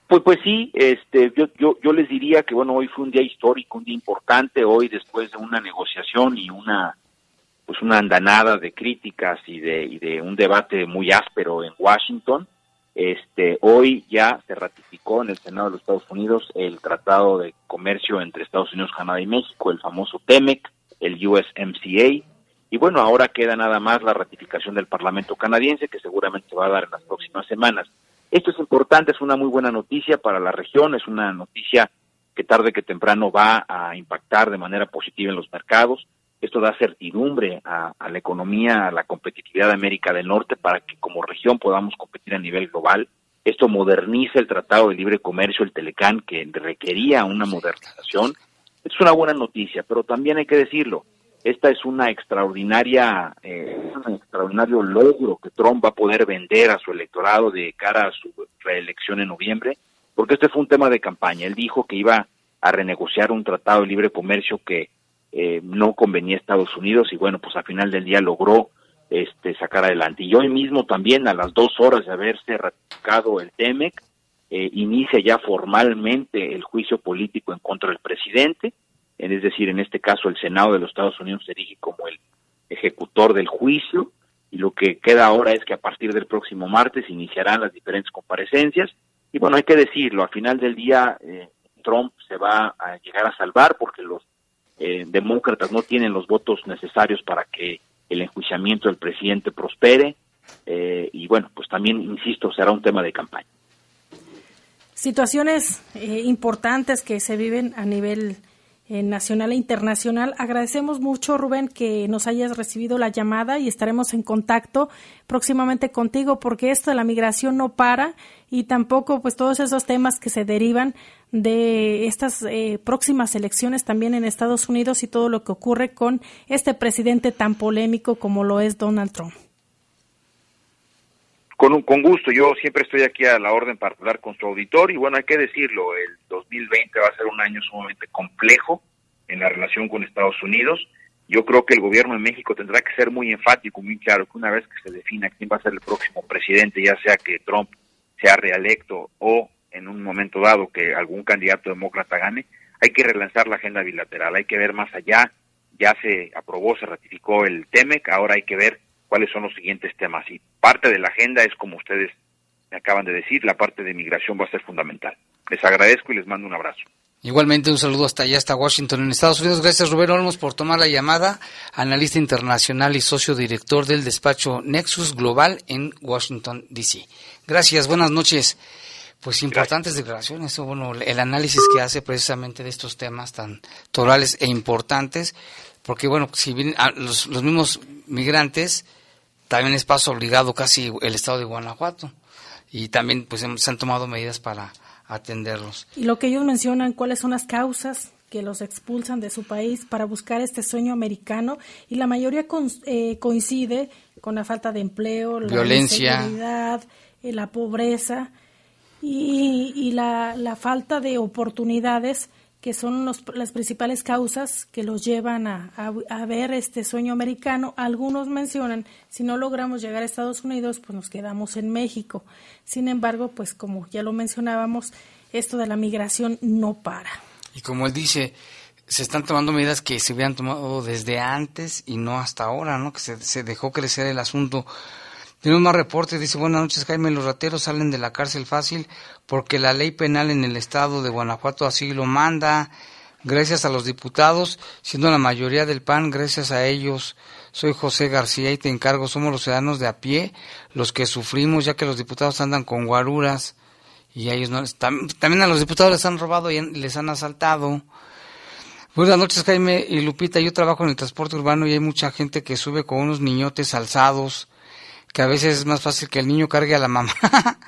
Pues, pues sí, este, yo, yo, yo les diría que bueno, hoy fue un día histórico, un día importante, hoy después de una negociación y una, pues una andanada de críticas y de, y de un debate muy áspero en Washington, este, hoy ya se ratificó en el Senado de los Estados Unidos el Tratado de Comercio entre Estados Unidos, Canadá y México, el famoso TEMEC, el USMCA, y bueno, ahora queda nada más la ratificación del Parlamento canadiense, que seguramente se va a dar en las próximas semanas. Esto es importante, es una muy buena noticia para la región, es una noticia que tarde que temprano va a impactar de manera positiva en los mercados. Esto da certidumbre a, la economía, a la competitividad de América del Norte para que como región podamos competir a nivel global. Esto moderniza el Tratado de Libre Comercio, el Telecán, que requería una modernización. Es una buena noticia, pero también hay que decirlo, esta es una extraordinaria, eh, un extraordinario logro que Trump va a poder vender a su electorado de cara a su reelección en noviembre, porque este fue un tema de campaña. Él dijo que iba a renegociar un tratado de libre comercio que eh, no convenía a Estados Unidos y bueno, pues al final del día logró este, sacar adelante. Y hoy mismo también, a las dos horas de haberse ratificado el TEMEC, eh, inicia ya formalmente el juicio político en contra del presidente, es decir, en este caso el Senado de los Estados Unidos se erige como el ejecutor del juicio y lo que queda ahora es que a partir del próximo martes iniciarán las diferentes comparecencias y bueno, hay que decirlo, al final del día eh, Trump se va a llegar a salvar porque los eh, demócratas no tienen los votos necesarios para que el enjuiciamiento del presidente prospere eh, y bueno, pues también, insisto, será un tema de campaña. Situaciones eh, importantes que se viven a nivel nacional e internacional. Agradecemos mucho, Rubén, que nos hayas recibido la llamada y estaremos en contacto próximamente contigo porque esto de la migración no para y tampoco pues todos esos temas que se derivan de estas eh, próximas elecciones también en Estados Unidos y todo lo que ocurre con este presidente tan polémico como lo es Donald Trump. Con, con gusto, yo siempre estoy aquí a la orden para hablar con su auditor y bueno, hay que decirlo, el 2020 va a ser un año sumamente complejo en la relación con Estados Unidos. Yo creo que el gobierno de México tendrá que ser muy enfático, muy claro, que una vez que se defina quién va a ser el próximo presidente, ya sea que Trump sea reelecto o en un momento dado que algún candidato demócrata gane, hay que relanzar la agenda bilateral, hay que ver más allá, ya se aprobó, se ratificó el TEMEC, ahora hay que ver cuáles son los siguientes temas. Y parte de la agenda es, como ustedes me acaban de decir, la parte de migración va a ser fundamental. Les agradezco y les mando un abrazo. Igualmente un saludo hasta allá, hasta Washington, en Estados Unidos. Gracias Rubén Olmos por tomar la llamada, analista internacional y socio director del despacho Nexus Global en Washington, D.C. Gracias, buenas noches. Pues importantes declaraciones, bueno, el análisis que hace precisamente de estos temas tan torales e importantes, porque bueno, si bien ah, los mismos migrantes, también es paso obligado casi el estado de Guanajuato. Y también pues se han tomado medidas para atenderlos. Y lo que ellos mencionan, cuáles son las causas que los expulsan de su país para buscar este sueño americano y la mayoría eh, coincide con la falta de empleo, la violencia, eh, la pobreza y, y la, la falta de oportunidades que son las principales causas que los llevan a, a, ver este sueño americano. Algunos mencionan, si no logramos llegar a Estados Unidos, pues nos quedamos en México. Sin embargo, pues como ya lo mencionábamos, esto de la migración no para. Y como él dice, se están tomando medidas que se hubieran tomado desde antes y no hasta ahora, ¿no? Que se, se dejó crecer el asunto tenemos más reportes, dice, buenas noches Jaime, los rateros salen de la cárcel fácil porque la ley penal en el estado de Guanajuato así lo manda, gracias a los diputados, siendo la mayoría del PAN, gracias a ellos. Soy José García y te encargo, somos los ciudadanos de a pie los que sufrimos ya que los diputados andan con guaruras y a ellos no, también a los diputados les han robado y les han asaltado. Buenas noches Jaime y Lupita, yo trabajo en el transporte urbano y hay mucha gente que sube con unos niñotes alzados que a veces es más fácil que el niño cargue a la mamá. [laughs]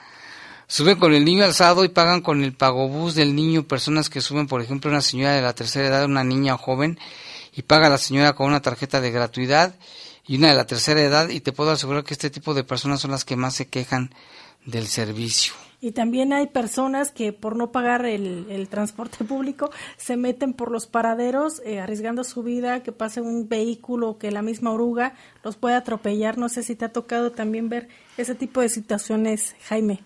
suben con el niño alzado y pagan con el pagobús del niño personas que suben, por ejemplo, una señora de la tercera edad, una niña joven, y paga la señora con una tarjeta de gratuidad y una de la tercera edad, y te puedo asegurar que este tipo de personas son las que más se quejan del servicio. Y también hay personas que por no pagar el, transporte [laughs] público se meten por los paraderos eh, arriesgando su vida, que pase un vehículo que la misma oruga los puede atropellar. No sé si te ha tocado también ver ese tipo de situaciones, Jaime.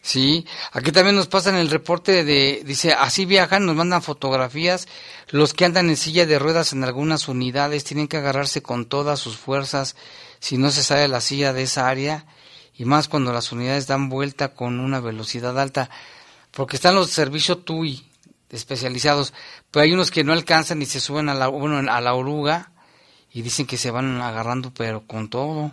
Sí, aquí también nos pasan el reporte de, dice, así viajan, nos mandan fotografías, los que andan en silla de ruedas en algunas unidades tienen que agarrarse con todas sus fuerzas si no se sale la silla de esa área y más cuando las unidades dan vuelta con una velocidad alta, porque están los servicios TUI especializados, pero hay unos que no alcanzan y se suben a la, bueno, a la oruga y dicen que se van agarrando pero con todo.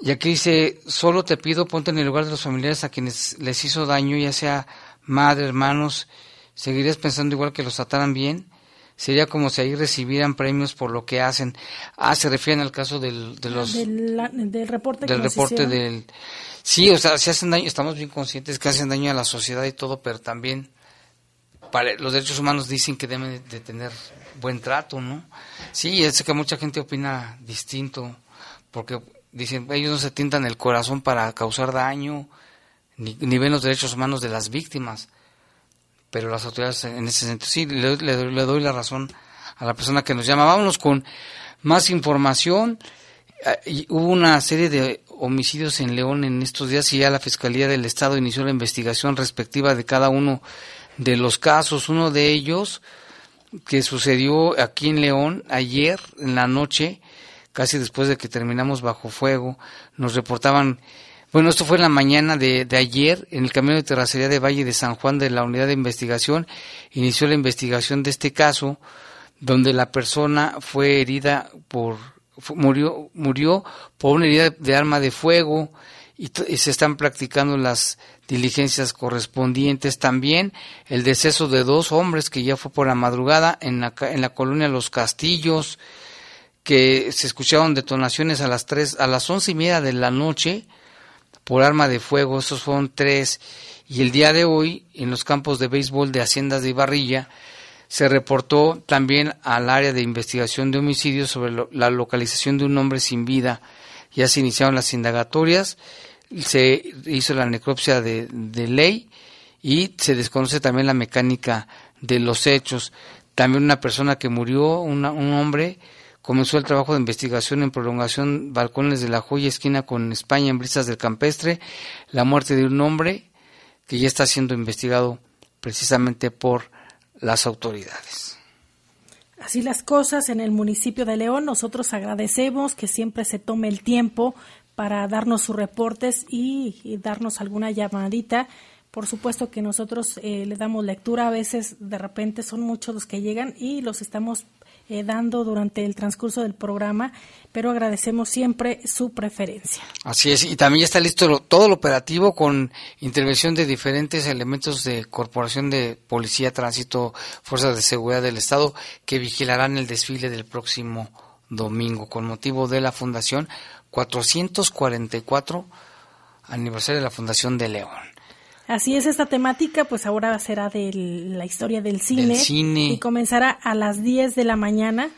Y aquí dice, solo te pido ponte en el lugar de los familiares a quienes les hizo daño, ya sea madre, hermanos, seguirías pensando igual que los trataran bien sería como si ahí recibieran premios por lo que hacen. Ah, se refieren al caso del, de los, del, reporte. Del reporte del... Sí, o sea, si hacen daño, estamos bien conscientes que hacen daño a la sociedad y todo, pero también para, los derechos humanos dicen que deben de tener buen trato, ¿no? Sí, es que mucha gente opina distinto, porque dicen, ellos no se tientan el corazón para causar daño, ni, ni ven los derechos humanos de las víctimas pero las autoridades en ese sentido, sí, le, doy la razón a la persona que nos llama. Vámonos con más información. Eh, hubo una serie de homicidios en León en estos días y ya la Fiscalía del Estado inició la investigación respectiva de cada uno de los casos. Uno de ellos que sucedió aquí en León ayer en la noche, casi después de que terminamos bajo fuego, nos reportaban bueno, esto fue en la mañana de, ayer en el camino de terracería de Valle de San Juan de la unidad de investigación. Inició la investigación de este caso donde la persona fue herida por, murió, murió por una herida de arma de fuego y, se están practicando las diligencias correspondientes. También el deceso de dos hombres que ya fue por la madrugada en la, en la colonia Los Castillos, que se escucharon detonaciones a las tres, a las once y media de la noche por arma de fuego, esos fueron tres, y el día de hoy, en los campos de béisbol de Haciendas de Ibarrilla, se reportó también al área de investigación de homicidios sobre la localización de un hombre sin vida. Ya se iniciaron las indagatorias, se hizo la necropsia de, ley y se desconoce también la mecánica de los hechos. También una persona que murió, un hombre, comenzó el trabajo de investigación en prolongación Balcones de la Joya, esquina con España en Brisas del Campestre, la muerte de un hombre que ya está siendo investigado precisamente por las autoridades. Así las cosas en el municipio de León. Nosotros agradecemos que siempre se tome el tiempo para darnos sus reportes y, darnos alguna llamadita. Por supuesto que nosotros eh, le damos lectura, a veces de repente son muchos los que llegan y los estamos eh, dando durante el transcurso del programa, pero agradecemos siempre su preferencia. Así es, y también está listo todo el operativo con intervención de diferentes elementos de Corporación de Policía, Tránsito, Fuerzas de Seguridad del Estado, que vigilarán el desfile del próximo domingo con motivo de la Fundación 444 aniversario de la Fundación de León. Así es esta temática, pues ahora será de la historia del cine, y comenzará a las 10 de la mañana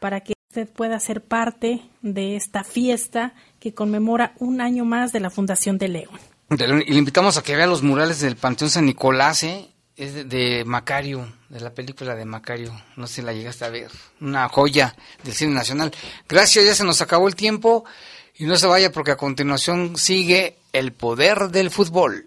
para que usted pueda ser parte de esta fiesta que conmemora un año más de la Fundación de León. Y le invitamos a que vea los murales del Panteón San Nicolás, ¿eh? Es de, de, Macario, de la película de Macario. No sé si la llegaste a ver. Una joya del cine nacional. Gracias, ya se nos acabó el tiempo. Y no se vaya porque a continuación sigue El Poder del Fútbol.